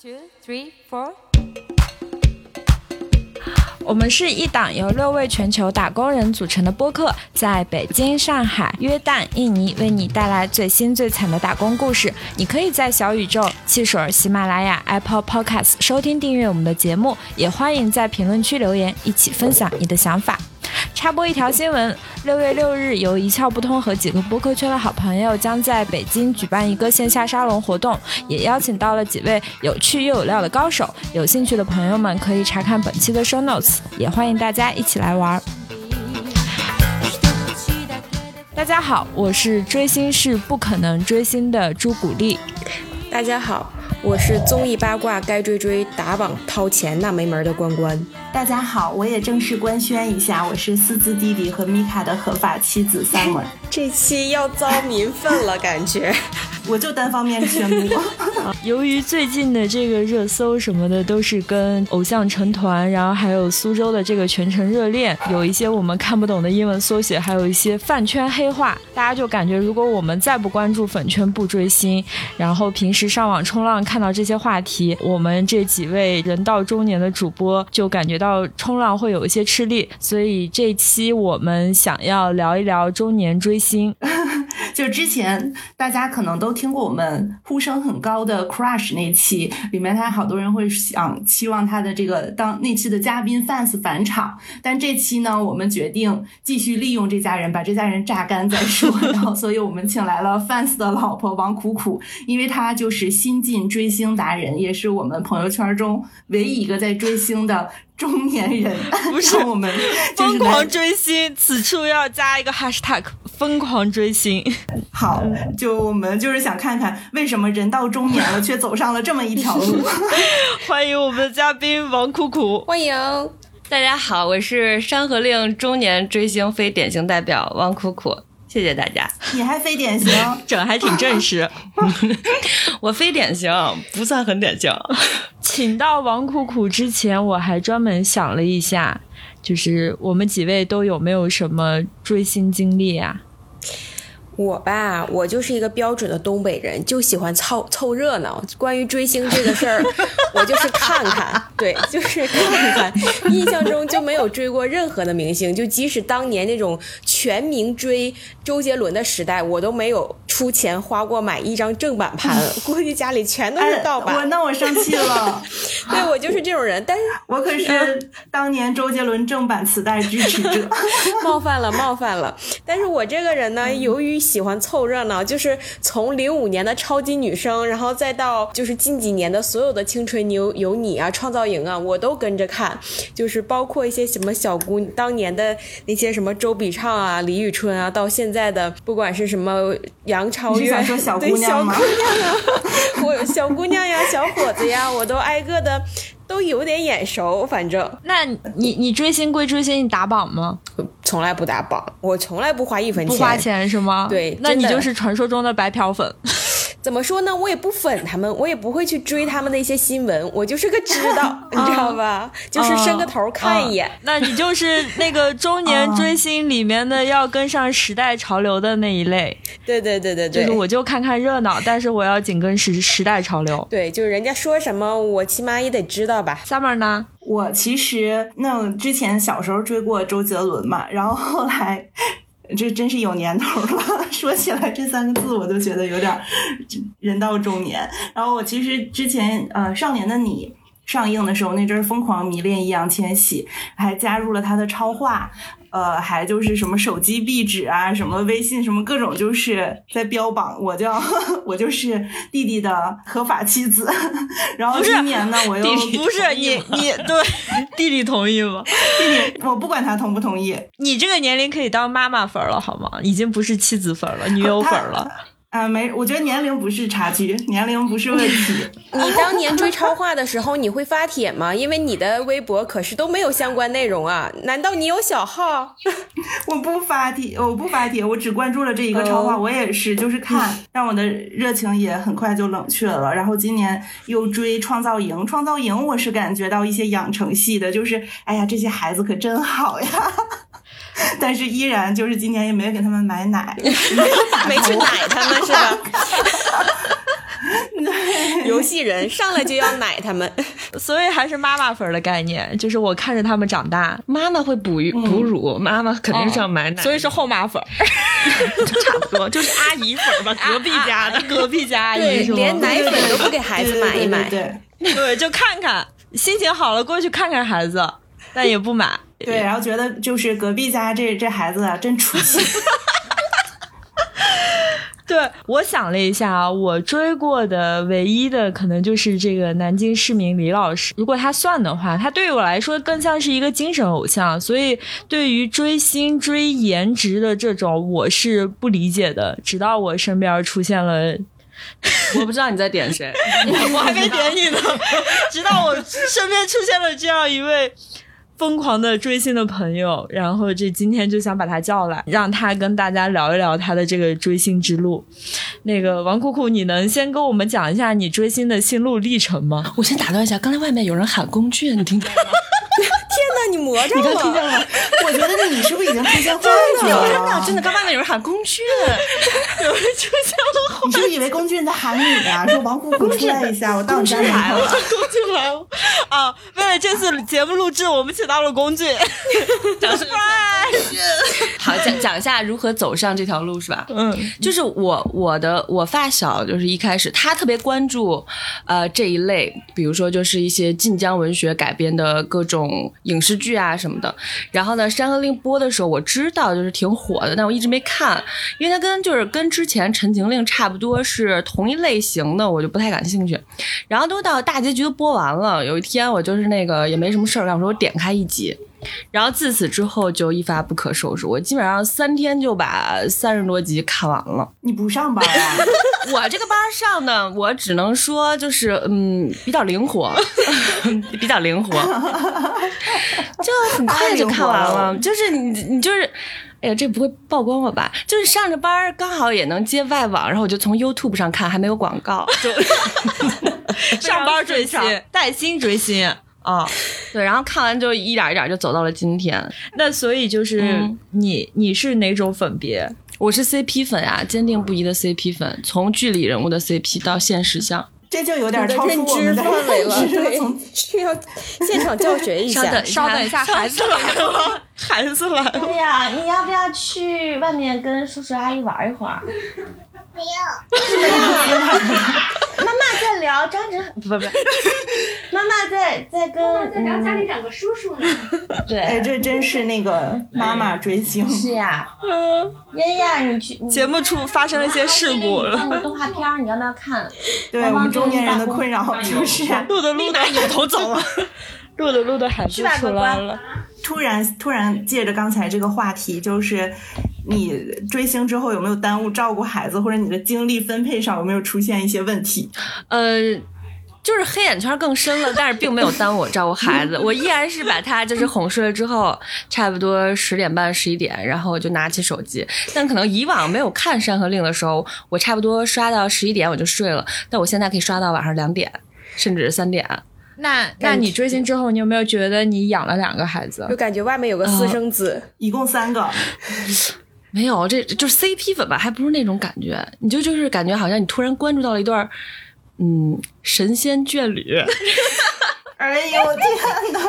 Two, three, four。我们是一档由六位全球打工人组成的播客，在北京、上海、约旦、印尼为你带来最新最惨的打工故事。你可以在小宇宙、汽水、喜马拉雅、Apple Podcast 收听订阅我们的节目，也欢迎在评论区留言，一起分享你的想法。插播一条新闻：六月六日，由一窍不通和几个播客圈的好朋友将在北京举办一个线下沙龙活动，也邀请到了几位有趣又有料的高手。有兴趣的朋友们可以查看本期的 show notes，也欢迎大家一起来玩。大家好，我是追星是不可能追星的朱古力。大家好，我是综艺八卦该追追打榜掏钱那没门的关关。大家好，我也正式官宣一下，我是四字弟弟和米卡的合法妻子 Summer。这期要遭民愤了，感觉。我就单方面宣布。由于最近的这个热搜什么的都是跟偶像成团，然后还有苏州的这个全程热恋，有一些我们看不懂的英文缩写，还有一些饭圈黑话，大家就感觉如果我们再不关注粉圈不追星，然后平时上网冲浪看到这些话题，我们这几位人到中年的主播就感觉到冲浪会有一些吃力，所以这期我们想要聊一聊中年追星。就之前大家可能都听过我们呼声很高的 Crush 那期，里面他好多人会想期望他的这个当那期的嘉宾 Fans 返场，但这期呢，我们决定继续利用这家人，把这家人榨干再说。然后，所以我们请来了 Fans 的老婆王苦苦，因为她就是新晋追星达人，也是我们朋友圈中唯一一个在追星的。中年人不是 我们疯狂追星，此处要加一个 hashtag 疯狂追星。好，就我们就是想看看为什么人到中年了却走上了这么一条路。欢迎我们的嘉宾王苦苦，欢迎大家好，我是山河令中年追星非典型代表王苦苦。谢谢大家，你还非典型，整还挺正式。我非典型，不算很典型。请到王苦苦之前，我还专门想了一下，就是我们几位都有没有什么追星经历啊？我吧，我就是一个标准的东北人，就喜欢凑凑热闹。关于追星这个事儿，我就是看看，对，就是看看。印象中就没有追过任何的明星，就即使当年那种全民追周杰伦的时代，我都没有出钱花过买一张正版盘，估计家里全都是盗版。我那我生气了，对我就是这种人。但是我可是当年周杰伦正版磁带支持者，冒犯了，冒犯了。但是我这个人呢，由于喜欢凑热闹，就是从零五年的超级女声，然后再到就是近几年的所有的青春有有你啊、创造营啊，我都跟着看，就是包括一些什么小姑当年的那些什么周笔畅啊、李宇春啊，到现在的不管是什么杨超越，说小姑娘吗？我小姑娘呀、小伙子呀，我都挨个的。都有点眼熟，反正。那你你追星归追星，你打榜吗？从来不打榜，我从来不花一分钱。不花钱是吗？对，那你就是传说中的白嫖粉。怎么说呢？我也不粉他们，我也不会去追他们的一些新闻，我就是个知道，你知道吧？就是伸个头看一眼。那你就是那个中年追星里面的要跟上时代潮流的那一类。对对对对对，就是我就看看热闹，但是我要紧跟时时代潮流。对，就是人家说什么，我起码也得知道吧。Summer 呢？我其实那之前小时候追过周杰伦嘛，然后后来。这真是有年头了，说起来这三个字我都觉得有点人到中年。然后我其实之前呃《少年的你》上映的时候，那阵儿疯狂迷恋易烊千玺，还加入了他的超话。呃，还就是什么手机壁纸啊，什么微信，什么各种，就是在标榜我叫 我就是弟弟的合法妻子。然后今年呢，我又不是你你 对弟弟同意吗？弟弟，我不管他同不同意。你这个年龄可以当妈妈粉了好吗？已经不是妻子粉了，女友粉了。啊，没，我觉得年龄不是差距，年龄不是问题。你当年追超话的时候，你会发帖吗？因为你的微博可是都没有相关内容啊，难道你有小号？我不发帖，我不发帖，我只关注了这一个超话。我也是，就是看，让我的热情也很快就冷却了。然后今年又追创造营，创造营我是感觉到一些养成系的，就是哎呀，这些孩子可真好呀。但是依然就是今年也没有给他们买奶，没去奶他们是吧？游戏人上来就要奶他们。所以还是妈妈粉儿的概念，就是我看着他们长大，妈妈会哺育哺乳，妈妈肯定是要买奶，所以是后妈粉儿，差不多就是阿姨粉儿吧，隔壁家的。隔壁家阿姨是，吗？连奶粉都不给孩子买一买。对对对对，就看看，心情好了过去看看孩子，但也不买。对 对，然后觉得就是隔壁家这这孩子啊，真出息。对，我想了一下啊，我追过的唯一的可能就是这个南京市民李老师。如果他算的话，他对于我来说更像是一个精神偶像，所以对于追星、追颜值的这种，我是不理解的。直到我身边出现了，我不知道你在点谁，我还没点你呢，直到我身边出现了这样一位。疯狂的追星的朋友，然后这今天就想把他叫来，让他跟大家聊一聊他的这个追星之路。那个王酷酷，你能先跟我们讲一下你追星的心路历程吗？我先打断一下，刚才外面有人喊龚俊，你听见了吗？天哪，你魔怔你刚听见了！吗？我觉得你是不是已经出现幻觉了？真的真的，刚外面有人喊龚俊，有人出现了，你是不是以为龚俊在喊你呀、说王酷酷出来一下，我到你家来了。龚俊来了啊！为了这次节目录制，我们请到了龚俊。掌声好，讲讲一下如何走上这条路是吧？嗯，就是我我的我发小，就是一开始他特别关注呃这一类，比如说就是一些晋江文学改编的各种影视剧啊什么的。然后呢，《山河令》播的时候，我知道就是挺火的，但我一直没看，因为它跟就是跟之前《陈情令》差不多是同一类型的，我就不太感兴趣。然后都到大结局都播完了，有一天我就是那个也没什么事儿干，我说我点开一集。然后自此之后就一发不可收拾，我基本上三天就把三十多集看完了。你不上班啊？我这个班上的，我只能说就是嗯，比较灵活，比较灵活，就很快就看完了。就是你你就是。哎呀，这不会曝光我吧？就是上着班刚好也能接外网，然后我就从 YouTube 上看，还没有广告，就上班追星带薪追星啊。对，然后看完就一点儿一点儿就走到了今天。那所以就是嗯你你是哪种粉别？我是 CP 粉呀，坚定不移的 CP 粉，从剧里人物的 CP 到现实向。这就有点你的认超出我们的知范围了，对从，需要现场教学一下稍等。稍等一下，孩子来了，孩子来了。对呀，你要不要去外面跟叔叔阿姨玩一会儿？不要。妈妈在聊张哲，不不不，妈妈在在跟在聊家里两个叔叔呢。哎，对，这真是那个妈妈追星。是呀。妍妍，你去你节目出发生了一些事故了，动画片，你要不要看？对我们中年人的困扰，就是？录的录的扭头走了，录的录的孩子出来了。突然突然借着刚才这个话题，就是你追星之后有没有耽误照顾孩子，或者你的精力分配上有没有出现一些问题？呃。就是黑眼圈更深了，但是并没有耽误我照顾孩子，我依然是把他就是哄睡了之后，差不多十点半十一点，然后我就拿起手机。但可能以往没有看《山河令》的时候，我差不多刷到十一点我就睡了，但我现在可以刷到晚上两点，甚至三点。那那你追星之后，你有没有觉得你养了两个孩子就？感觉外面有个私生子，一共三个，没有，这就是 CP 粉吧，还不是那种感觉，你就就是感觉好像你突然关注到了一段，嗯，神仙眷侣。哎呦天哪！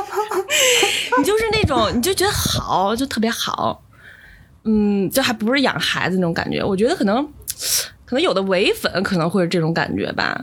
你就是那种，你就觉得好，就特别好，嗯，就还不是养孩子那种感觉。我觉得可能，可能有的唯粉可能会是这种感觉吧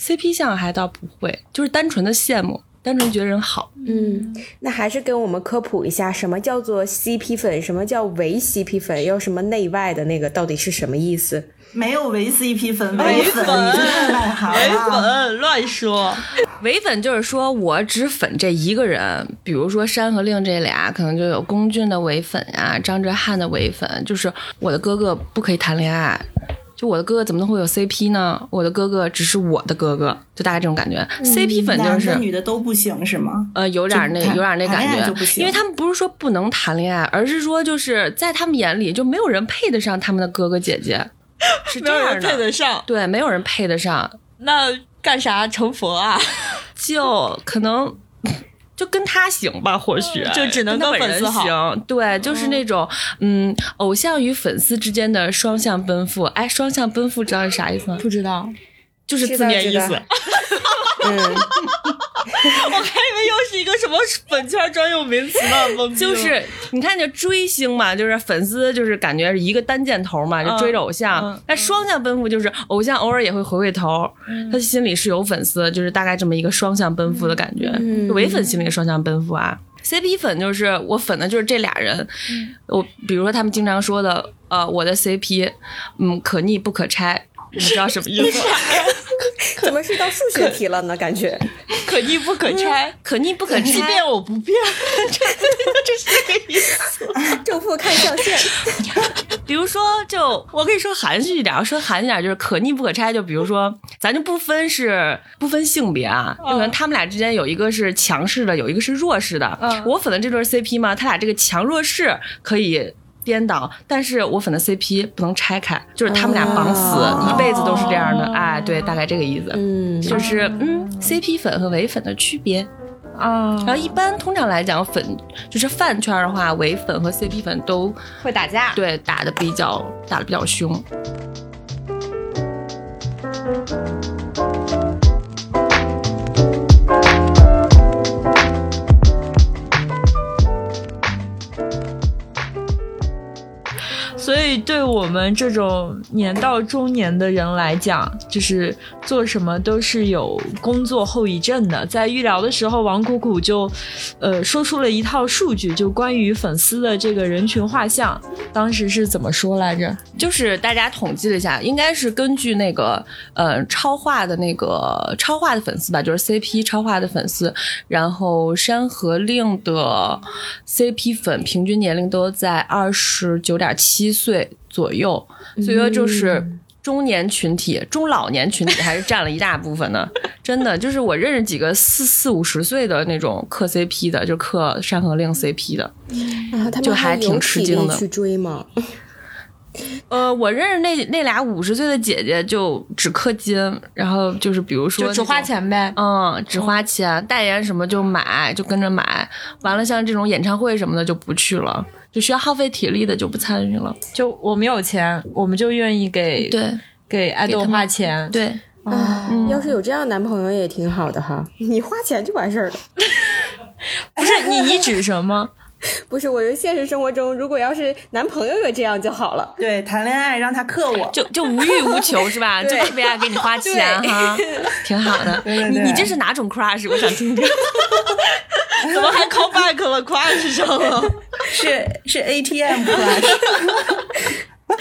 ，CP 相还倒不会，就是单纯的羡慕，单纯觉得人好。嗯，那还是跟我们科普一下，什么叫做 CP 粉，什么叫伪 CP 粉，又什么内外的那个到底是什么意思？没有唯 CP 粉，唯粉，你这太外行唯。粉乱说，唯粉就是说我只粉这一个人，比如说《山河令》这俩，可能就有龚俊的唯粉呀、张哲瀚的唯粉，就是我的哥哥不可以谈恋爱。就我的哥哥怎么能会有 CP 呢？我的哥哥只是我的哥哥，就大概这种感觉。CP 粉就男是的女的都不行是吗？呃，有点儿那有点儿那感觉就不，行因为他们不是说不能谈恋爱，而是说就是在他们眼里就没有人配得上他们的哥哥姐姐，是没有人这样的。配得上，对，没有人配得上，那干啥成佛啊？就可能就跟他行吧，或许就只能跟粉丝好行。对，就是那种嗯，偶像与粉丝之间的双向奔赴。哎，双向奔赴知道是啥意思吗？不知道，就是字面意思。道知道嗯，我还以为又是一个什么粉圈专用名词呢，就是你看，就追星嘛，就是粉丝，就是感觉是一个单箭头嘛，就追着偶像嗯。那、双向奔赴就是偶像偶尔也会回回头，他心里是有粉丝，就是大概这么一个双向奔赴的感觉。嗯就唯粉心里的双向奔赴啊。CP 粉就是我粉的就是这俩人，我比如说他们经常说的，呃，我的 CP，嗯，可逆不可拆，你知道什么意思吗？怎么是道数学题了呢？感觉可逆不可拆，可逆不可拆，即便我不变，这是个意思正负看象限，比如说，就我可以说含蓄一点，我说含蓄一点就是可逆不可拆。就比如说，咱就不分是不分性别啊，就可能他们俩之间有一个是强势的，有一个是弱势的。嗯我粉的这对 CP 嘛，他俩这个强弱势可以。颠倒，但是我粉的 CP 不能拆开，就是他们俩绑死，哦一辈子都是这样的。哎，对，大概这个意思，嗯，就是嗯，CP 粉和唯粉的区别。啊然后一般通常来讲，粉就是饭圈的话，唯粉和 CP 粉都会打架。对打的比较打的比较凶。以，对我们这种年到中年的人来讲，就是做什么都是有工作后遗症的。在预聊的时候，王苦苦就，呃，说出了一套数据，就关于粉丝的这个人群画像，当时是怎么说来着？就是大家统计了一下，应该是根据那个呃超话的那个超话的粉丝吧，就是 CP 超话的粉丝，然后《山河令》的 CP 粉平均年龄都在二十九点七岁左右，所以说就是。中年群体、中老年群体还是占了一大部分 的，真的就是我认识几个四四五十岁的那种磕 CP 的，就磕《山河令》CP 的，就们还挺吃惊的去追吗？呃，我认识那那俩五十岁的姐姐就只氪金，然后就是比如说就只花，钱呗。嗯，只花钱，代言什么就买，就跟着买。完了，像这种演唱会什么的就不去了，就需要耗费体力的就不参与了。就我们有钱，我们就愿意给对给爱豆花钱。对，啊，嗯要是有这样的男朋友也挺好的哈，你花钱就完事儿了。不是你，你指什么？不是，我觉得现实生活中，如果要是男朋友也这样就好了。对，谈恋爱让他克我，就就无欲无求是吧？就对特别爱给你花钱哈，挺好的。对对你你这是哪种 crush？我想听听。怎么还 call back 了 crush 上了？是是 ATM crush，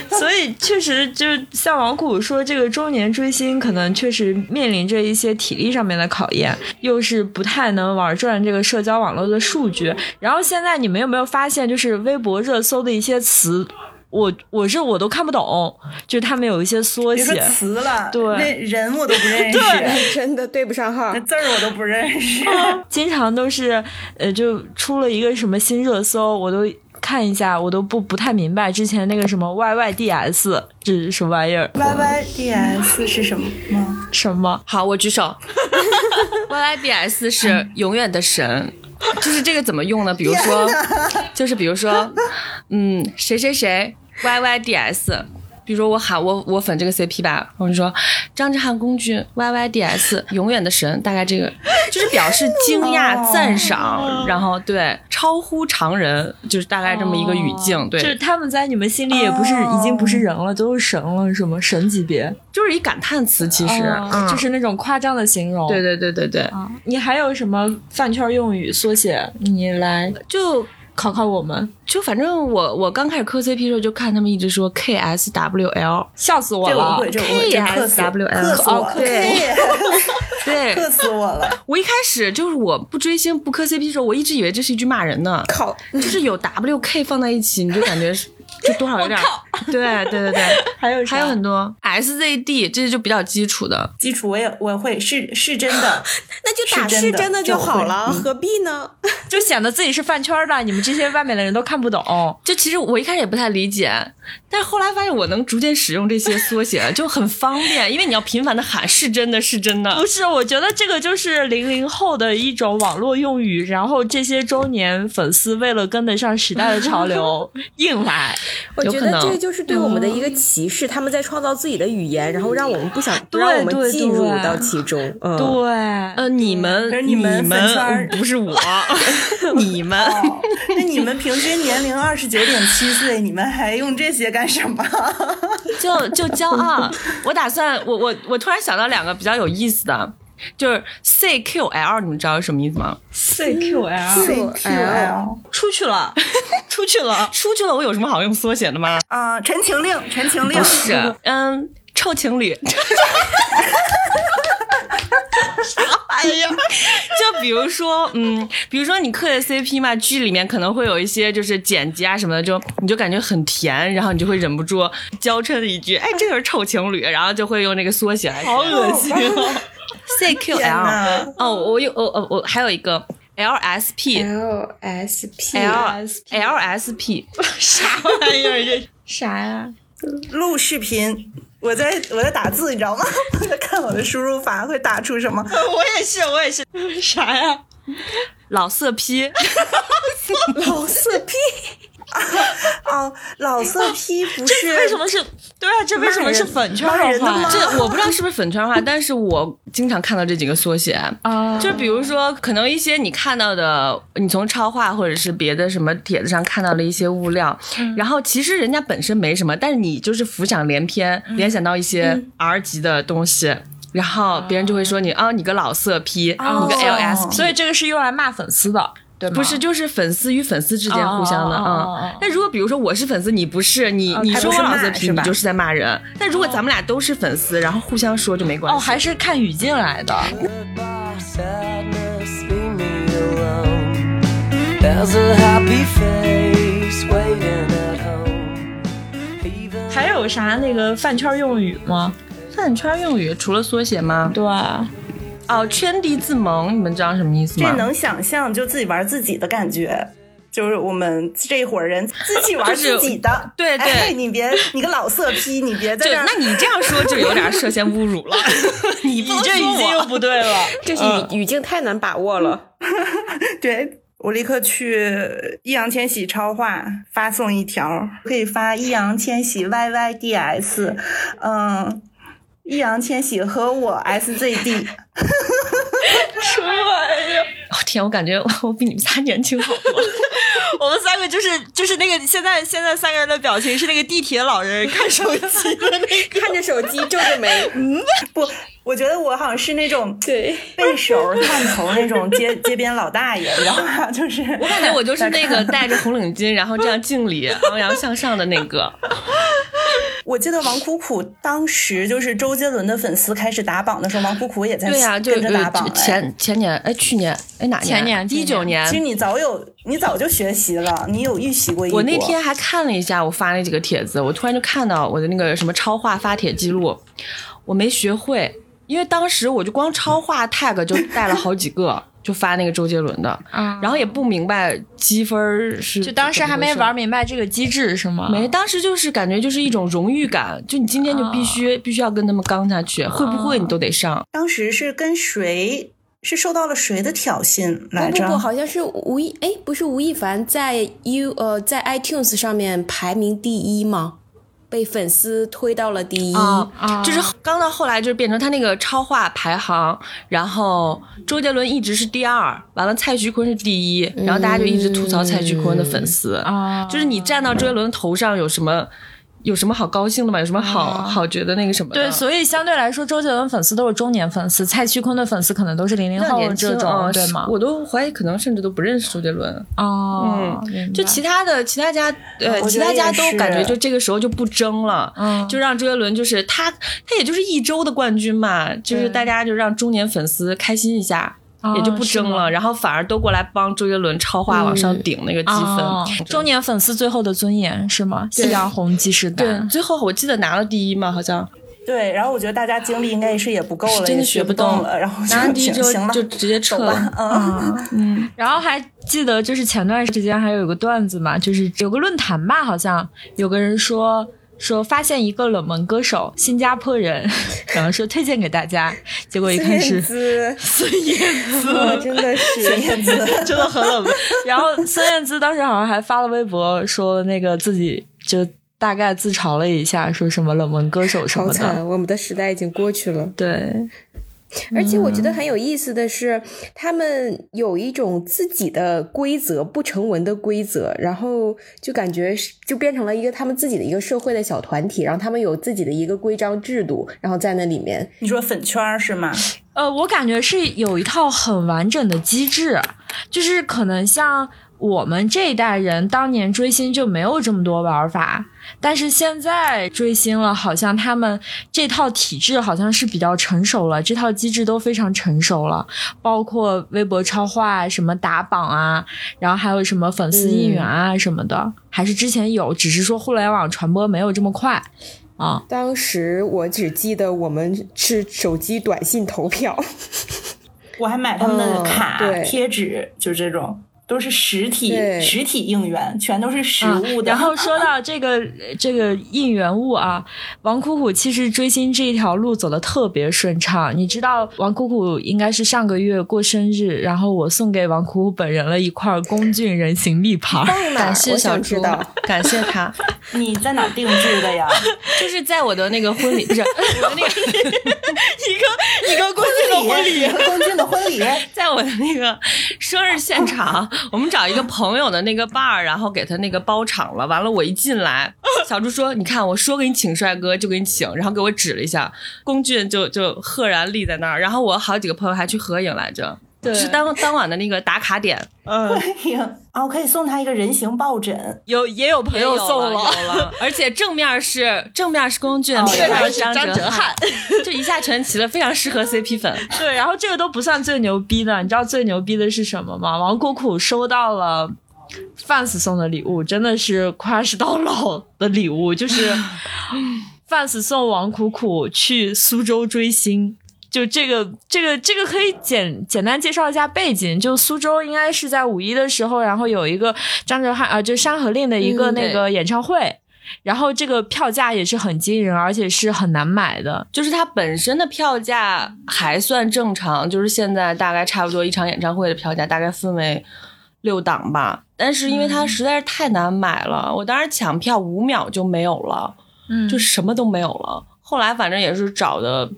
所以确实就是像王谷说，这个中年追星可能确实面临着一些体力上面的考验，又是不太能玩转这个社交网络的数据。然后现在你们有没有发现，就是微博热搜的一些词，我我是我都看不懂，就是他们有一些缩写。词了，对那人我都不认识，真的对不上号那。字儿我都不认识。经常都是，呃，就出了一个什么新热搜，我都看一下，我都不不太明白之前那个什么 YYDS 这是什么玩意儿？YYDS 是什么吗？什么？好，我举手。YYDS 是永远的神，就是这个怎么用呢？比如说，就是比如说，嗯，谁谁谁 YYDS。比如说我喊我我粉这个 CP 吧，我就说张震撼公君 YYDS 永远的神，大概这个就是表示惊讶、赞赏，然后对超乎常人，就是大概这么一个语境，对，就是他们在你们心里也不是、已经不是人了，都是神了，什么神级别？就是一感叹词，其实、就是那种夸张的形容。对对对对对，啊，你还有什么饭圈用语缩写？你来？就考考我们，就反正我我刚开始磕 CP 的时候，就看他们一直说 KSWL，笑死我了。KSWL 克死我 哦，对。对，克死我了。我一开始就是我不追星不磕 CP 的时候，我一直以为这是一句骂人呢，靠，就是有 WK 放在一起，你就感觉是就多少有点，对对对对，还有还有很多 SZD，这就比较基础的，基础我也我会是是真的，那就打是真的就好了，何必呢？就显得自己是饭圈的，你们这些外面的人都看不懂。就其实我一开始也不太理解，但是后来发现我能逐渐使用这些缩写，就很方便，因为你要频繁的喊是真的是真的不，是，我觉得这个就是零零后的一种网络用语，然后这些中年粉丝为了跟得上时代的潮流，硬来。我觉得这就是对我们的一个歧视，他们在创造自己的语言，然后让我们不想让我们对进入到其中。嗯，对，呃，你们你们圈不是我，你们。哦，那你们平均年龄二十九点七岁，你们还用这些干什么？就就骄傲。我打算，我我我突然想到两个比较有意思的，就是 CQL，你们知道是什么意思吗？CQL CQL 出去了，出去了，出去了，我有什么好用缩写的吗？啊，陈情令，陈情令不是，嗯，臭情侣。哎呀，就比如说，嗯，比如说你磕的 CP 嘛，剧里面可能会有一些就是剪辑啊什么的，就你就感觉很甜，然后你就会忍不住娇嗔的一句，哎，这个是臭情侣，然后就会用那个缩写来。好恶心哦天！CQL 哦，我有，哦哦，我还有一个 LSP。L S P L LSP 啥玩意儿？这啥呀？录视频，我在我在打字，你知道吗？我 在看我的输入法会打出什么。我也是，我也是，啥呀？老色批，老色批，哦，老色批不是为什么是？对啊，这为什么是粉圈骂人的话？这我不知道是不是粉圈话，但是我经常看到这几个缩写。啊，就比如说，可能一些你看到的，你从超话或者是别的什么帖子上看到了一些物料，然后其实人家本身没什么，但是你就是浮想联翩，联想到一些 R 级的东西，然后别人就会说你啊，你个老色批，你个哦 LS，所以这个是用来骂粉丝的，对吗？不是，就是粉丝与粉丝之间互相的哦哦哦哦哦。嗯那如果比如说我是粉丝，你不是，你你说我骂是吧你就是在骂人。但如果咱们俩都是粉丝，然后互相说就没关系。哦，还是看语境来的。还有啥那个饭圈用语吗？饭圈用语除了缩写吗？对，哦，圈地自萌，你们知道什么意思吗？这能想象就自己玩自己的感觉。就是我们这伙人自己玩自己的，对对哎，你别你个老色批，你别在就这儿。那你这样说就有点涉嫌侮辱了。你你这语境又不对了。这是语语境太难把握了。对我立刻去易烊千玺超话发送一条，可以发易烊千玺 YYDS，嗯，易烊千玺和我 SZD，什么玩意儿哦天，我感觉我我比你们仨年轻好多。我们三个就是就是那个现在现在三个人的表情是那个地铁老人看手机的那个。看着手机皱着眉，嗯，不，我觉得我好像是那种对，背手探头那种街 街边老大爷，你知道吗？就是我感觉我就是那个戴着红领巾，然后这样敬礼、昂扬向上的那个。我记得王苦苦当时就是周杰伦的粉丝开始打榜的时候，王苦苦也在对呀、就跟着打榜前前年哎去年哎哪年前年一九年。其实你早有，你早就学习了，你有预习过。我那天还看了一下我发那几个帖子，我突然就看到我的那个什么超话发帖记录，我没学会，因为当时我就光超话 tag 就带了好几个，就发那个周杰伦的，啊然后也不明白积分是就当时还没玩明白这个机制是吗？没，当时就是感觉就是一种荣誉感，就你今天就必须、必须要跟他们刚下去，会不会你都得上。当时是跟谁是受到了谁的挑衅来着？不不不，好像是吴亦，哎，不是吴亦凡在 U 呃在 iTunes 上面排名第一吗？被粉丝推到了第一。就是刚到后来就是变成他那个超话排行，然后周杰伦一直是第二，完了蔡徐坤是第一，然后大家就一直吐槽蔡徐坤的粉丝，啊就是你站到周杰伦头上有什么有什么好高兴的吗？有什么好、好觉得那个什么的？对，所以相对来说，周杰伦粉丝都是中年粉丝，蔡徐坤的粉丝可能都是零零后这种，啊对吗？我都怀疑可能甚至都不认识周杰伦。哦，嗯就其他的其他家，呃，其他家都感觉就这个时候就不争了，嗯就让周杰伦就是他，他也就是一周的冠军嘛，就是大家就让中年粉丝开心一下。哦也就不争了，然后反而都过来帮周杰伦超话往上顶那个积分。哦中年粉丝最后的尊严是吗？夕阳红即时对，感。最后我记得拿了第一嘛，好像对，然后我觉得大家精力应该是也不够了，真的学学不动动了，然后拿了第一之后行行了，就直接撤了。，嗯，然后还记得就是前段时间还有一个段子嘛，就是有个论坛吧，好像有个人说说发现一个冷门歌手，新加坡人，然后说推荐给大家，结果一看是姿，孙燕姿，哦真的是孙燕姿，真的很冷门。然后孙燕姿当时好像还发了微博说那个自己就大概自嘲了一下，说什么冷门歌手什么的。好惨，我们的时代已经过去了。对，而且我觉得很有意思的是，他们有一种自己的规则，不成文的规则，然后就感觉是就变成了一个他们自己的一个社会的小团体，然后他们有自己的一个规章制度，然后在那里面，你说粉圈儿是吗？呃，我感觉是有一套很完整的机制，就是可能像我们这一代人当年追星就没有这么多玩法，但是现在追星了，好像他们这套体制好像是比较成熟了，这套机制都非常成熟了，包括微博超话、什么打榜啊，然后还有什么粉丝应援啊什么的，还是之前有，只是说互联网传播没有这么快啊。当时我只记得我们是手机短信投票，我还买他们的嗯卡、对。贴纸，就这种都是实体实体应援，全都是实物的。然后说到这个这个应援物啊，王苦苦其实追星这一条路走的特别顺畅。你知道王苦苦应该是上个月过生日，然后我送给王苦苦本人了一块龚俊人形立牌。儿？感谢小猪 感谢他，你在哪儿定制的呀？就是在我的那个婚礼，不是我的那个 一个一个龚俊的婚礼，和龚俊的婚礼，在我的那个生日现场，我们找一个朋友的那个伴儿然后给他那个包场了。完了，我一进来，小猪说：“你看，我说给你请帅哥就给你请。”然后给我指了一下，龚俊就就赫然立在那儿。然后我好几个朋友还去合影来着，对是当当晚的那个打卡点。嗯，哎呀，啊，我可以送他一个人形抱枕。有也有朋友送了，有了，而且正面是正面是龚俊，哦背面是张张哲瀚，就一下全齐了，非常适合 CP 粉。对，然后这个都不算最牛逼的，你知道最牛逼的是什么吗？王苦苦收到了 fans 送的礼物，真的是 crush 到老的礼物，就是 fans 送王苦苦去苏州追星。就这个，这个，这个可以简简单介绍一下背景。就苏州应该是在五一的时候，然后有一个张哲瀚啊、就《山河令》的一个嗯那个演唱会，然后这个票价也是很惊人，而且是很难买的。就是它本身的票价还算正常，就是现在大概差不多一场演唱会的票价大概分为六档吧。但是因为它实在是太难买了，我当时抢票五秒就没有了，嗯就什么都没有了。后来反正也是找的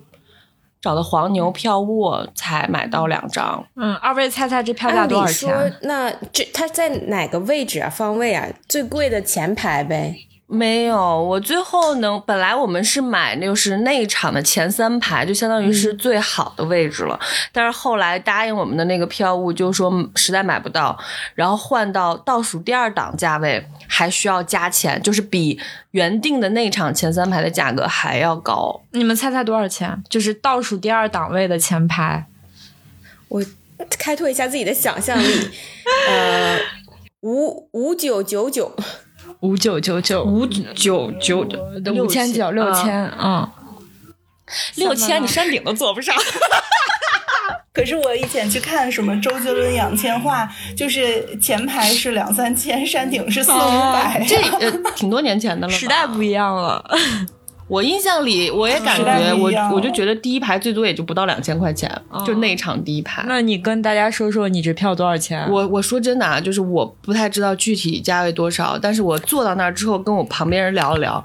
找的黄牛票务才买到两张。嗯，二位猜猜这票价多少钱？，那这它在哪个位置啊？方位啊？最贵的前排呗。没有，我最后能，本来我们是买就是那一场的前三排，就相当于是最好的位置了。但是后来答应我们的那个票务就说嗯实在买不到，然后换到倒数第二档价位还需要加钱，就是比原定的那场前三排的价格还要高。你们猜猜多少钱？就是倒数第二档位的前排，我开拓一下自己的想象力，呃，五五九九九，五九九九，五九九九五千九，六啊千，啊，六千，你山顶都坐不上。可是我以前去看什么周杰伦、杨千嬅，就是前排是两三千，山顶是四五百。这呃挺多年前的了，时代不一样了。我印象里，我也感觉我我就觉得第一排最多也就不到两千块钱，就那一场第一排。那你跟大家说说你这票多少钱？我我说真的啊，就是我不太知道具体价位多少，但是我坐到那儿之后，跟我旁边人聊了聊，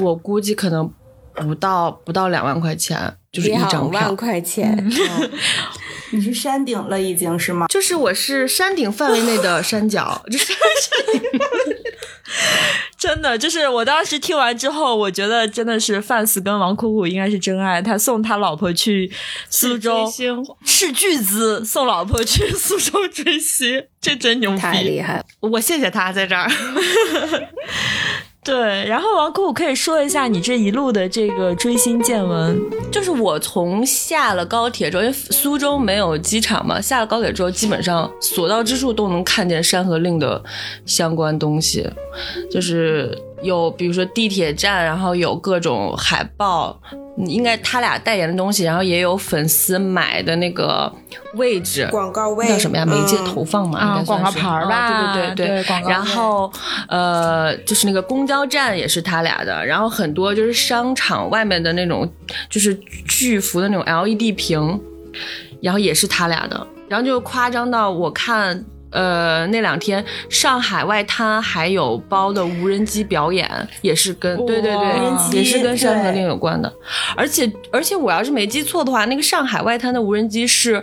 我估计可能不到不到两万块钱，就是一张两万。块钱，你是山顶了已经是吗？就是我是山顶范围内的山脚，就是真的就是我当时听完之后，我觉得真的是 fans 跟王苦苦应该是真爱。他送他老婆去苏州斥巨资送老婆去苏州追星，这真牛逼！太厉害了。我谢谢他在这儿。对，然后王姑姑可以说一下你这一路的这个追星见闻。就是我从下了高铁之后，因为苏州没有机场嘛，下了高铁之后，基本上所到之处都能看见《山河令》的相关东西，就是有比如说地铁站，然后有各种海报，嗯应该他俩代言的东西，然后也有粉丝买的那个位置。广告位叫什么呀？媒介嗯投放嘛，啊应该算是广告牌儿吧对对对对广告然后呃，就是那个公交站也是他俩的，然后很多就是商场外面的那种就是巨幅的那种 LED 屏，然后也是他俩的，然后就夸张到我看。呃那两天上海外滩还有包的无人机表演，也是跟对对对，也是跟《山河令》有关的。而且而且我要是没记错的话，那个上海外滩的无人机是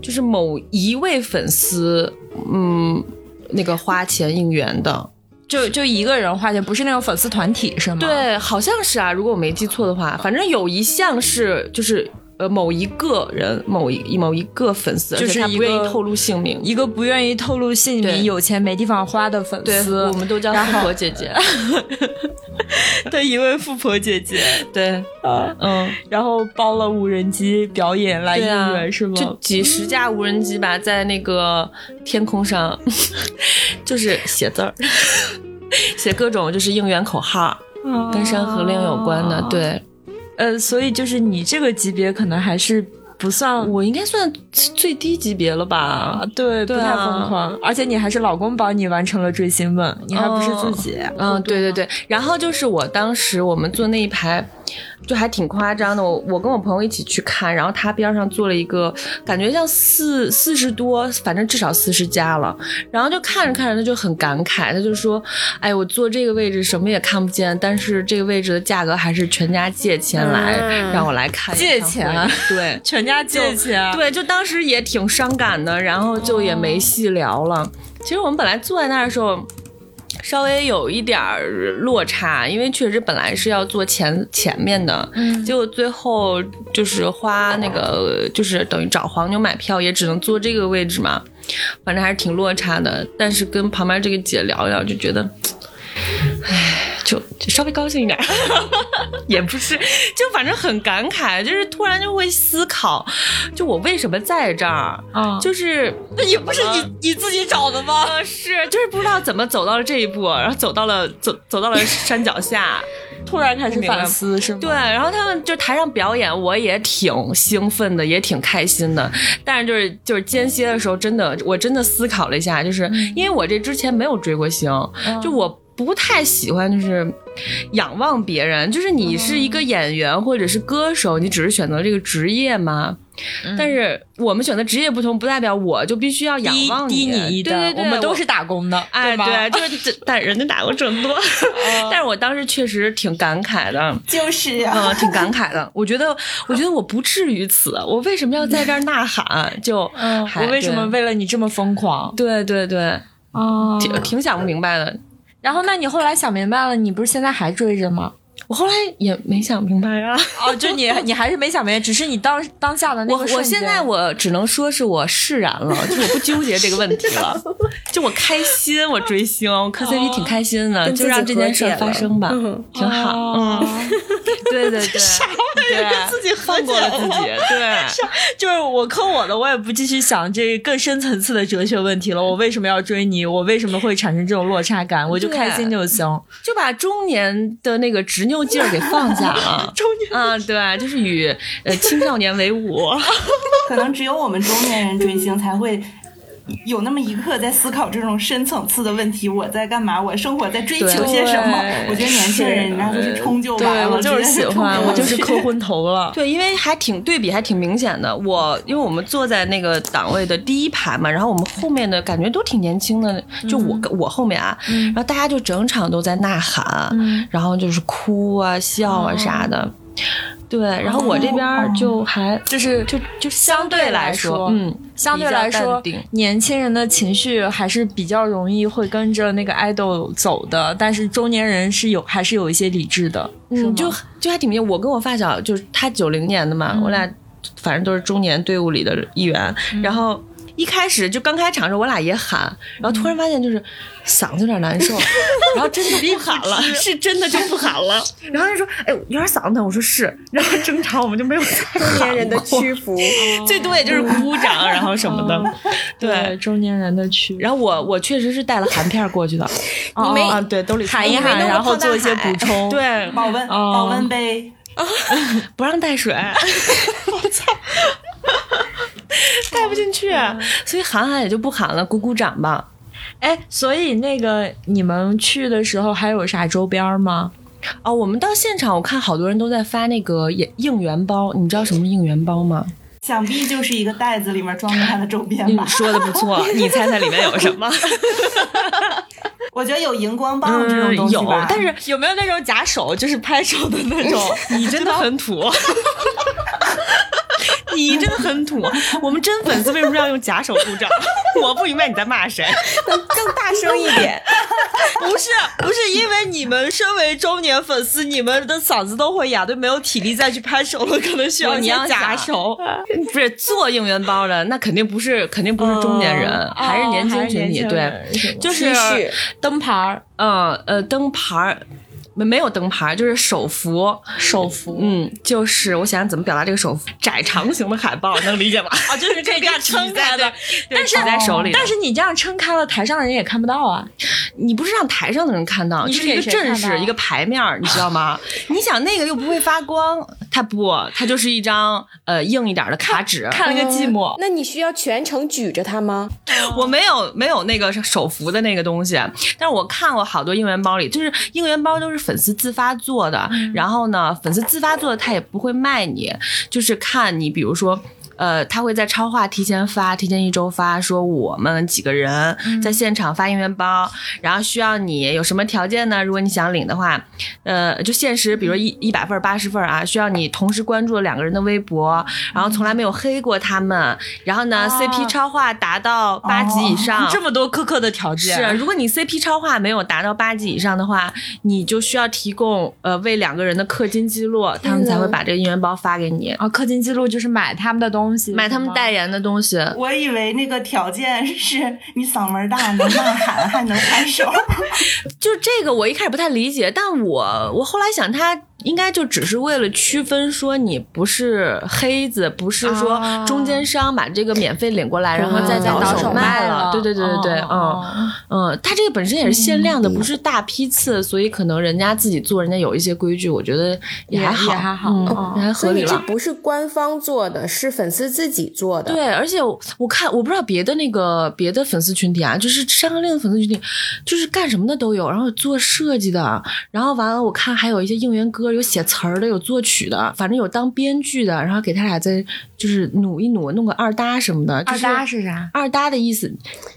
就是某一位粉丝嗯那个花钱应援的。就就一个人花钱，不是那种粉丝团体是吗？，对，好像是啊，如果我没记错的话，反正有一项是就是呃某一个人某一某一个粉丝，就是他不愿意透露姓名。一个不愿意透露姓名、有钱没地方花的粉对，丝，我们都叫富婆姐姐。对一位富婆姐姐，对，啊，嗯，然后包了无人机表演来应援是吗？就几十架无人机吧，在那个天空上，就是写字儿，写各种就是应援口号，跟《山河令》有关的。，对呃，所以就是你这个级别可能还是不算我应该算最低级别了吧啊，？对，不太疯狂，而且你还是老公帮你完成了追星梦，你还不是自己。嗯，对对对。然后就是我当时我们坐那一排，就还挺夸张的。我我跟我朋友一起去看，然后他边上坐了一个，感觉像四四十多，反正至少四十加了。然后就看着看着，他就很感慨，他就说：“哎，我坐这个位置什么也看不见，但是这个位置的价格还是全家借钱来、嗯让我来看借钱对。”全家借钱，对，就当时也挺伤感的，然后就也没细聊了。其实我们本来坐在那儿的时候，稍微有一点儿落差，因为确实本来是要坐前前面的，嗯结果最后就是花那个，就是等于找黄牛买票，也只能坐这个位置嘛，反正还是挺落差的。但是跟旁边这个姐聊一聊，就觉得。唉，就就稍微高兴一点，也不是，就反正很感慨，就是突然就会思考，就我为什么在这儿，啊，就是那也不是你你自己找的吗？呃是就是不知道怎么走到了这一步，然后走到了走走到了山脚下，突然开始反思是吗？对，然后他们就台上表演，我也挺兴奋的，也挺开心的。但是就是就是间歇的时候，真的我真的思考了一下，就是因为我这之前没有追过星，就我。不太喜欢就是仰望别人，就是你是一个演员或者是歌手，你只是选择这个职业吗。但是我们选择职业不同，不代表我就必须要仰低望低你一等，对对对，我们都是打工的，哎，对，就是这，但人家打过这么多，但是我当时确实挺感慨的，就是啊，嗯，挺感慨的。我觉得，我觉得我不至于此，我为什么要在这儿呐喊？就，嗯，我为什么为了你这么疯狂？对对对，啊挺挺想不明白的。然后，那你后来想明白了，你不是现在还追着吗？我后来也没想明白啊。哦，就你 你还是没想明白，只是你当当下的那我我个瞬间现在我只能说是我释然了，就我不纠结这个问题了，就我开心我追星，我磕 CP 挺开心的，就让这件事发生吧，嗯挺好。嗯，对对对，对，自己和放过了自己，对。就是我磕我的，我也不继续想这更深层次的哲学问题了。我为什么要追你？我为什么会产生这种落差感？我就开心就行。就把中年的那个执拗劲儿给放下了。中年啊，对，就是与呃青少年为伍。可能只有我们中年人追星才会。有那么一刻在思考这种深层次的问题，我在干嘛？我生活在追求些什么？我觉得年轻人人家就是冲就完对了，我就是喜欢，我就是去磕昏头了。对，因为还挺对比，还挺明显的。我因为我们坐在那个档位的第一排嘛，然后我们后面的感觉都挺年轻的，就我、我后面啊，然后大家就整场都在呐喊，然后就是哭啊、笑啊啥的。对，然后我这边就还就是就就相对来说，嗯，相对来说，年轻人的情绪还是比较容易会跟着那个爱豆走的，但是中年人是有还是有一些理智的，嗯，就就还挺明显。我跟我发小就是他九零年的嘛，我俩反正都是中年队伍里的一员。然后一开始就刚开场的时候，我俩也喊，然后突然发现就是嗓子有点难受，然后真的 不喊了，是真的就不喊了。然后他说：“哎，有点嗓子疼。”我说是。然后正常我们就没有再中年人的过屈服，最多也就是鼓掌，然后什么的。对。中年人的区。然后我我确实是带了含片过去的，你没啊对兜里喊一喊，然后做一些补充。对保温哦保温杯，不让带水，我操，带不进去，所以喊喊也就不喊了，鼓鼓掌吧。哎，所以那个你们去的时候还有啥周边吗？哦，我们到现场，我看好多人都在发那个应应援包，你知道什么应援包吗？想必就是一个袋子里面装着它的周边吧你，。说的不错，你猜猜里面有什么？我觉得有荧光棒这种东西吧，，但是有没有那种假手，就是拍手的那种？你真的很土。你真的很土，我们真粉丝为什么要用假手鼓掌？我不明白你在骂谁。更 更大声一点。不是不是，因为你们身为中年粉丝，你们的嗓子都会哑，都没有体力再去拍手了，可能需要一些你要假手。不是做应援包的，那肯定不是，肯定不是中年人，还是年轻群体。对，就是灯牌儿、嗯呃灯牌儿。没没有灯牌，就是手幅，手幅，嗯，就是我想想怎么表达这个手幅，窄长型的海报，能理解吗？啊，就是可以这样 撑开的。但是在手里的，但是你这样撑开了，台上的人也看不到啊。你不是让台上的人看到，你是一个阵势，一个牌面，你知道吗？你想那个又不会发光，它不，它就是一张呃硬一点的卡纸。看了个寂寞。那你需要全程举着它吗？我没有没有那个手幅的那个东西，但是我看过好多应援包里，就是应援包都是粉丝自发做的，然后呢，粉丝自发做的他也不会卖你，就是看你比如说。呃，他会在超话提前发，提前一周发，说我们几个人在现场发应援包，然后需要你有什么条件呢？如果你想领的话，呃，就限时，比如一一百份、八十份啊，需要你同时关注两个人的微博，然后从来没有黑过他们，然后呢、c p 超话达到八级以上，这么多苛刻的条件，是，如果你 CP 超话没有达到八级以上的话，你就需要提供呃为两个人的氪金记录，他们才会把这个应援包发给你，啊，氪金记录就是买他们的东西，买他们代言。言的东西。我以为那个条件是你嗓门大，能呐喊，还能拍手。就这个我一开始不太理解，但我我后来想，他应该就只是为了区分说你不是黑子，不是说啊中间商把这个免费领过来，然后再再倒手卖了。对对对对对，哦嗯嗯，他这个本身也是限量的，不是大批次，所以可能人家自己做，人家有一些规矩，我觉得也还好，也还好嗯哦，也还合理了。所以这不是官方做的，是粉丝自己做的。对，而且我我看我不知道别的那个别的粉丝群体啊，就是《山河令》的粉丝群体，就是干什么的都有，然后做设计的，然后完了我看还有一些应援歌，有写词儿的，有作曲的，反正有当编剧的，然后给他俩再就是努一努，弄个二搭什么的。就二搭是啥？二搭的意思，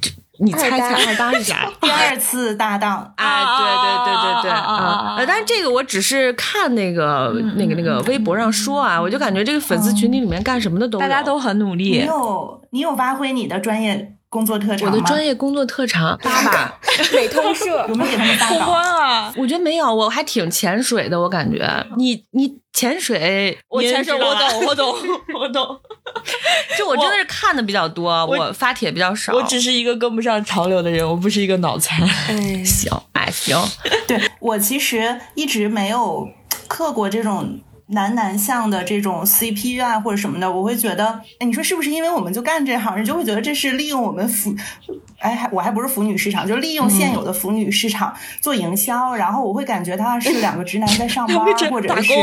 就你猜猜二搭是啥？第二次搭档，哎，对对对对对，啊但是这个我只是看那个那个那个微博上说啊，我就感觉这个粉丝群体里面干什么的都，大家都很努力你。有你有发挥你的专业工作特长？我的专业工作特长八吧。美通社 有没有给他们发稿？啊！我觉得没有，我还挺潜水的，我感觉你你潜水，我潜水，我懂，我懂，我懂。就我真的是看的比较多，我发帖比较少。我只是一个跟不上潮流的人，我不是一个脑残。哎，行，哎行，对我其实一直没有刻过这种男男向的这种 CP 啊或者什么的，我会觉得，哎，你说是不是因为我们就干这行，人就会觉得这是利用我们腐，哎，还我还不是腐女市场，就是利用现有的腐女市场做营销，然后我会感觉他是两个直男在上班，或者是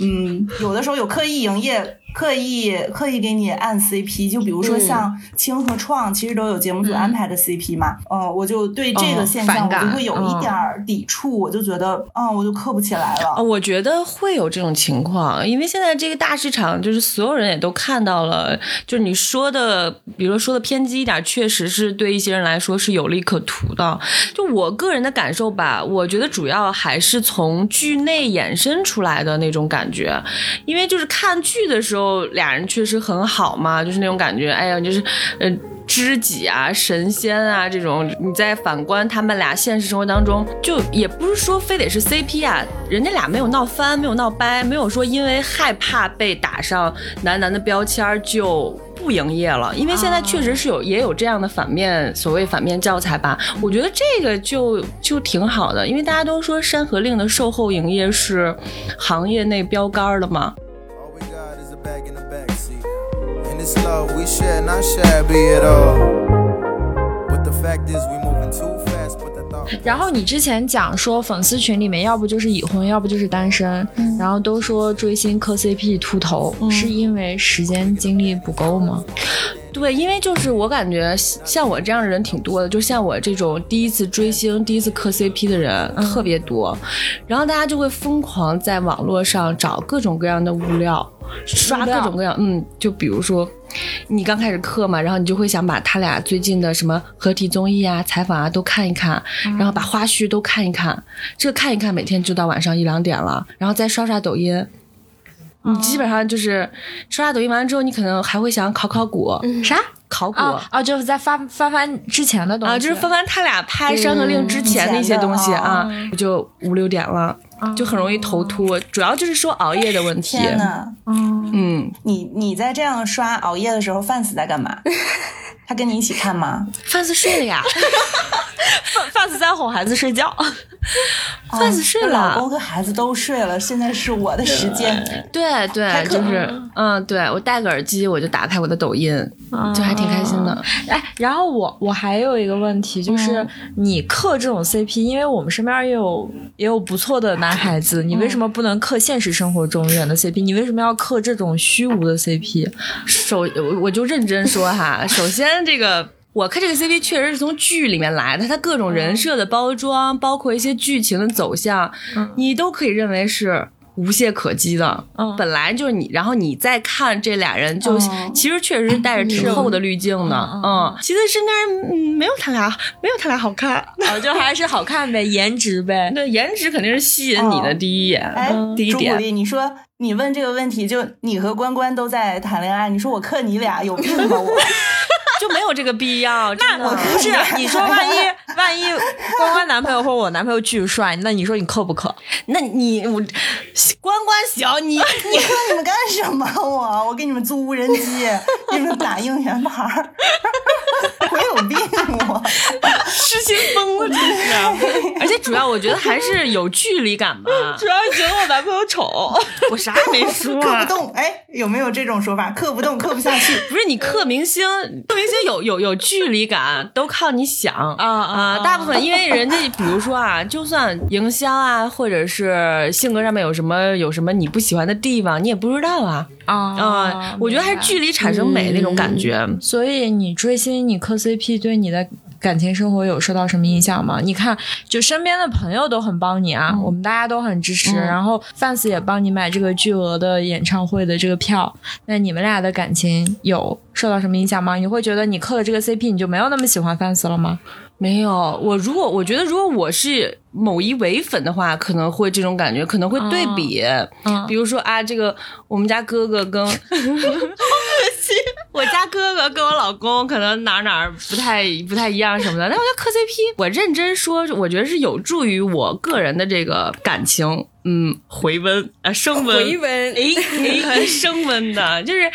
嗯，有的时候有刻意营业。刻意刻意给你按 CP，就比如说像青和创，其实都有节目组安排的 CP 嘛。呃，我就对这个哦现象我就会有一点儿抵触，我就觉得，嗯，我就磕不起来了。哦，我觉得会有这种情况，因为现在这个大市场，就是所有人也都看到了，就是你说的，比如说说的偏激一点，确实是对一些人来说是有利可图的。就我个人的感受吧，我觉得主要还是从剧内衍生出来的那种感觉，因为就是看剧的时候，俩人确实很好嘛，就是那种感觉，哎呀，就是呃。知己啊，神仙啊，这种你再反观他们俩现实生活当中，就也不是说非得是 CP 啊，人家俩没有闹翻，没有闹掰，没有说因为害怕被打上男男的标签儿就不营业了。因为现在确实是有、也有这样的反面所谓反面教材吧，我觉得这个就就挺好的，因为大家都说《山河令》的售后营业是行业内标杆儿的嘛。Bag in the backseat. And it's love we share, not shabby at all. But the fact is, we moving too fast, but 然后你之前讲说粉丝群里面要不就是已婚，要不就是单身，然后都说追星磕 CP 秃头，是因为时间精力不够吗？对，因为就是我感觉像我这样的人挺多的，就像我这种第一次追星、第一次磕 CP 的人特别多，然后大家就会疯狂在网络上找各种各样的物料，刷各种各样，嗯，就比如说你刚开始磕嘛，然后你就会想把他俩最近的什么合体综艺啊、采访啊都看一看，然后把花絮都看一看，这看一看，每天就到晚上一两点了，然后再刷刷抖音。你基本上就是刷刷抖音完了之后，你可能还会想考考古，啥？考古。啊啊，就是在翻翻翻之前的东西。啊，就是翻翻他俩拍《山河令》之前的一些东西啊，就五六点了，就很容易头秃。主要就是说熬夜的问题。天呐，嗯，你你在这样刷熬夜的时候，范死在干嘛？他跟你一起看吗？范子睡了呀，范范子在哄孩子睡觉，范子睡哦老了。公和孩子都睡了，现在是我的时间。对对，就是嗯，对我戴个耳机，我就打开我的抖音，就还挺开心的。哎，然后我我还有一个问题，就是你磕这种 CP，因为我们身边也有也有不错的男孩子，你为什么不能磕现实生活中人的 CP？你为什么要磕这种虚无的 CP？首我我就认真说哈，首先这个。我看这个 CP 确实是从剧里面来的，他各种人设的包装，包括一些剧情的走向，你都可以认为是无懈可击的。嗯本来就是你，然后你再看这俩人就，哦其实确实是带着挺厚的滤镜的。嗯，其实身边人嗯没有他俩没有他俩好看。哦，就还是好看呗，颜值呗。那，颜值肯定是吸引你的第一眼，哎，第一点。朱古力，你说你问这个问题，就你和关关都在谈恋爱，你说我克你俩有病吧我？就没有这个必要。真的我不是你说，万一万一关关男朋友或者我男朋友巨帅，那你说你磕不磕？那你我关关小你你说你们干什么？我我给你们租无人机，给你们打应援牌儿，我有病我。失心疯了，真是。而且主要我觉得还是有距离感吧。主要是觉得我男朋友丑。我啥也没说、克不动，哎，有没有这种说法？克不动，克不下去。不是你克明星，克明星有有有距离感，都靠你想啊啊啊！大部分因为人家比如说啊，就算营销啊，或者是性格上面有什么有什么你不喜欢的地方，你也不知道啊啊啊！我觉得还是距离产生美那种感觉。所以你追星，你磕 CP 对你的感情生活有受到什么影响吗？你看，就身边的朋友都很帮你啊，我们大家都很支持，然后 fans 也帮你买这个巨额的演唱会的这个票。那你们俩的感情有受到什么影响吗？你会觉得你磕了这个 CP，你就没有那么喜欢 fans 了吗？没有，我如果我觉得如果我是某一唯粉的话，可能会这种感觉，可能会对比，嗯比如说啊，这个我们家哥哥跟，好恶心，我家哥哥跟我老公可能哪儿哪儿不太不太一样什么的，但我觉得磕 CP。我认真说，我觉得是有助于我个人的这个感情，嗯，回温啊，升温，回温哎哎，升温的，就是。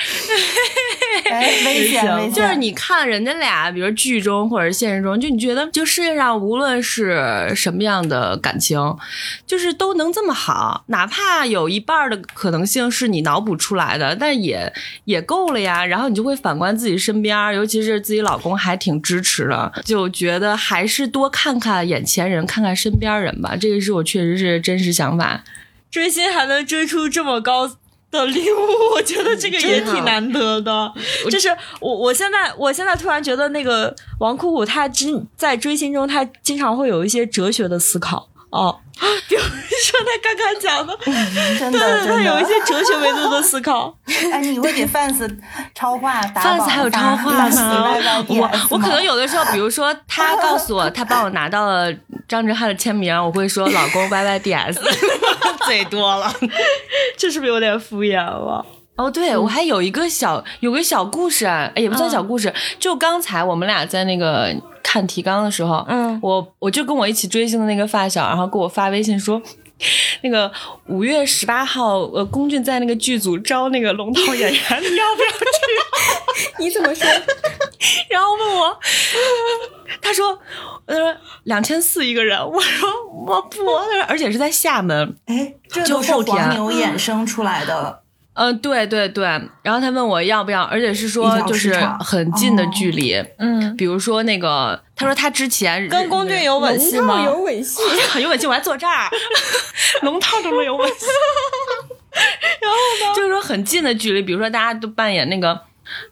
哎，危险 危险！就是你看人家俩，比如剧中或者现实中，就你觉得，就世界上无论是什么样的感情，就是都能这么好，哪怕有一半的可能性是你脑补出来的，但也也够了呀。然后你就会反观自己身边，尤其是自己老公还挺支持的，就觉得还是多看看眼前人，看看身边人吧。这个是我确实是真实想法。追星还能追出这么高的礼物，我觉得这个也挺难得的。就是我，我现在，我现在突然觉得那个王酷酷他经在追星中，他经常会有一些哲学的思考哦，比如说他刚刚讲的，真的对，他有一些哲学维度的思考。哎，你会给 fans 超话打榜 fans 还有超话发吗？我我可能有的时候，比如说他 告诉我他帮我拿到了张哲瀚的签名，我会说老公 YYDS 嘴多了。这是不是有点敷衍了？哦，对，我还有一个小有个小故事啊，哎也不算小故事，就刚才我们俩在那个看提纲的时候，嗯我我就跟我一起追星的那个发小，然后给我发微信说。那个五月十八号，呃，龚俊在那个剧组招那个龙套演员，你要不要去？你怎么说？然后问我，他说，呃，两千四一个人。我说我不，而且是在厦门。哎，这都是黄牛衍生出来的。嗯、对对对。然后他问我要不要，而且是说就是很近的距离。嗯，比如说那个，他说他之前跟龚俊有吻戏吗？有吻戏，有吻戏，我还坐这儿，龙套都没有吻戏。然后呢，就是说很近的距离，比如说大家都扮演那个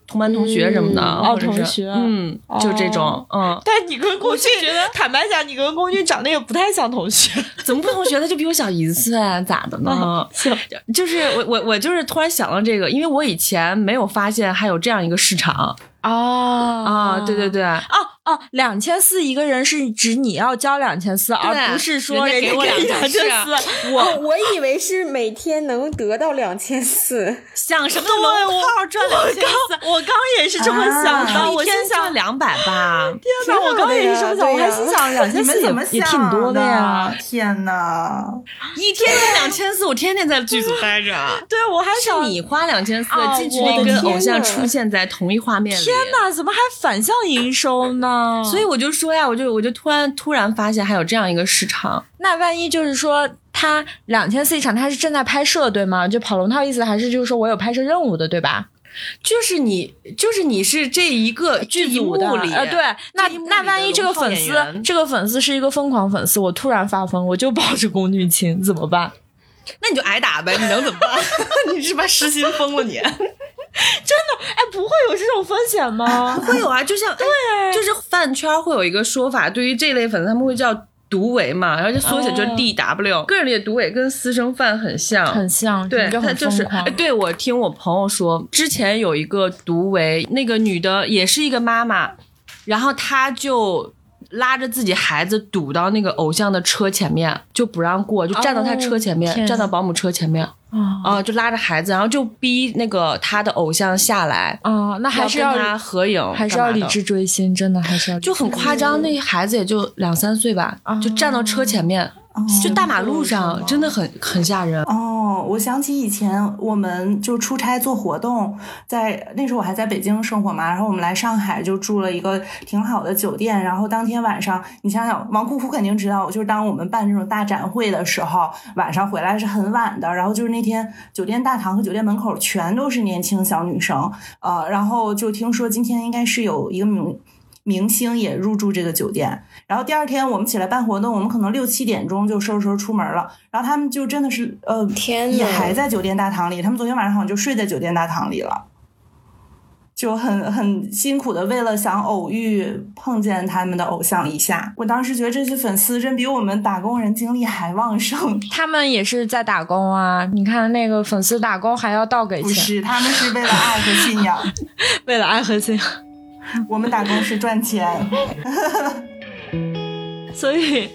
同班同学什么的，嗯或者是哦同学。嗯，就这种，嗯，但你跟龚俊觉得，坦白讲，你跟龚俊长得也不太像同学。怎么不同学？他就比我小一岁，咋的呢？就是我我我就是突然想到这个，因为我以前没有发现还有这样一个市场。啊啊，对对对，哦哦，两千四一个人是指你要交两千四，而不是说人家给我两千四。我 我以为是每天能得到两千四，想什么龙套赚两千四，我刚也是这么想的，啊我天想赚两百吧。天哪，我刚也是这么想，我还心想 两千四也你们怎么也挺多的呀。。天哪！一天赚两千四，我天天在剧组待着。对，我还想你花两千四啊近距我的离跟偶像出现在同一画面里，天哪，怎么还反向营收呢？所以我就说呀，我就我就突然突然发现还有这样一个市场，那万一就是说他两千四一场，他是正在拍摄对吗？就跑龙套意思还是就是说我有拍摄任务的对吧？就是你就是你是这一个剧组的幕里，呃，对，那那万一这个粉丝这个粉丝是一个疯狂粉丝，我突然发疯，我就抱着龚俊清怎么办？那你就挨打呗，你能怎么办？你是把失心疯了你？哎，不会有这种风险吗？会有啊，就像对，就是饭圈会有一个说法，对于这类粉丝他们会叫。毒唯嘛，然后就缩写就是哦。D W，、个人里的毒唯跟私生饭很像，很像，对，他就是对我听我朋友说，之前有一个毒唯，那个女的也是一个妈妈，然后她就拉着自己孩子堵到那个偶像的车前面，就不让过，就站到他车前面，天。站到保姆车前面，啊啊、就拉着孩子，然后就逼那个他的偶像下来，啊，那还是要跟他合影，还是要理智追星，真的还是要就很夸张，那孩子也就两三岁吧，就站到车前面，就大马路上，真的很很吓人。哦，我想起以前我们就出差做活动，在那时候我还在北京生活嘛，然后我们来上海就住了一个挺好的酒店，然后当天晚上，你想想，王酷酷肯定知道，就是当我们办这种大展会的时候，晚上回来是很晚的，然后就是那天酒店大堂和酒店门口全都是年轻小女生，呃，然后就听说今天应该是有一个明明星也入住这个酒店，然后第二天我们起来办活动，我们可能六七点钟就收拾收拾出门了，然后他们就真的是呃，天呐也还在酒店大堂里，他们昨天晚上好像就睡在酒店大堂里了。就很很辛苦的为了想偶遇碰见他们的偶像一下，我当时觉得这些粉丝真比我们打工人精力还旺盛。他们也是在打工啊！你看那个粉丝打工还要倒给钱，不是，他们是为了爱和信仰，为了爱和信仰。我们打工是赚钱。所以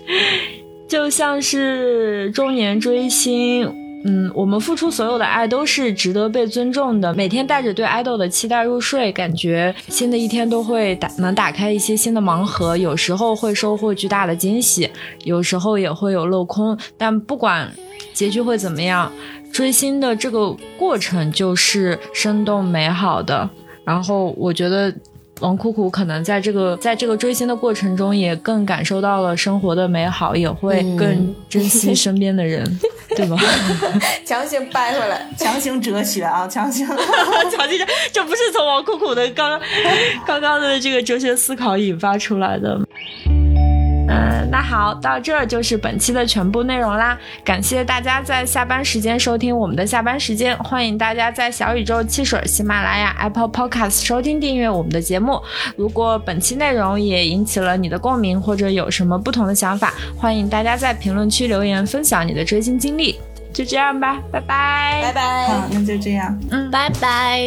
就像是中年追星，嗯，我们付出所有的爱都是值得被尊重的。每天带着对爱豆的期待入睡，感觉新的一天都会打能打开一些新的盲盒，有时候会收获巨大的惊喜，有时候也会有镂空。但不管结局会怎么样，追星的这个过程就是生动美好的。然后我觉得王酷酷可能在这个在这个追星的过程中，也更感受到了生活的美好，也会更珍惜 身边的人，对吧？强行掰回来。强行哲学啊，强行。强行，这这不是从王酷酷的刚刚刚的这个哲学思考引发出来的。嗯，那好，到这儿就是本期的全部内容啦。感谢大家在下班时间收听我们的下班时间，欢迎大家在小宇宙、汽水、喜马拉雅、Apple Podcast 收听订阅我们的节目。如果本期内容也引起了你的共鸣，或者有什么不同的想法，欢迎大家在评论区留言分享你的追星经历。就这样吧，拜拜，拜拜。好，那就这样。嗯，拜拜。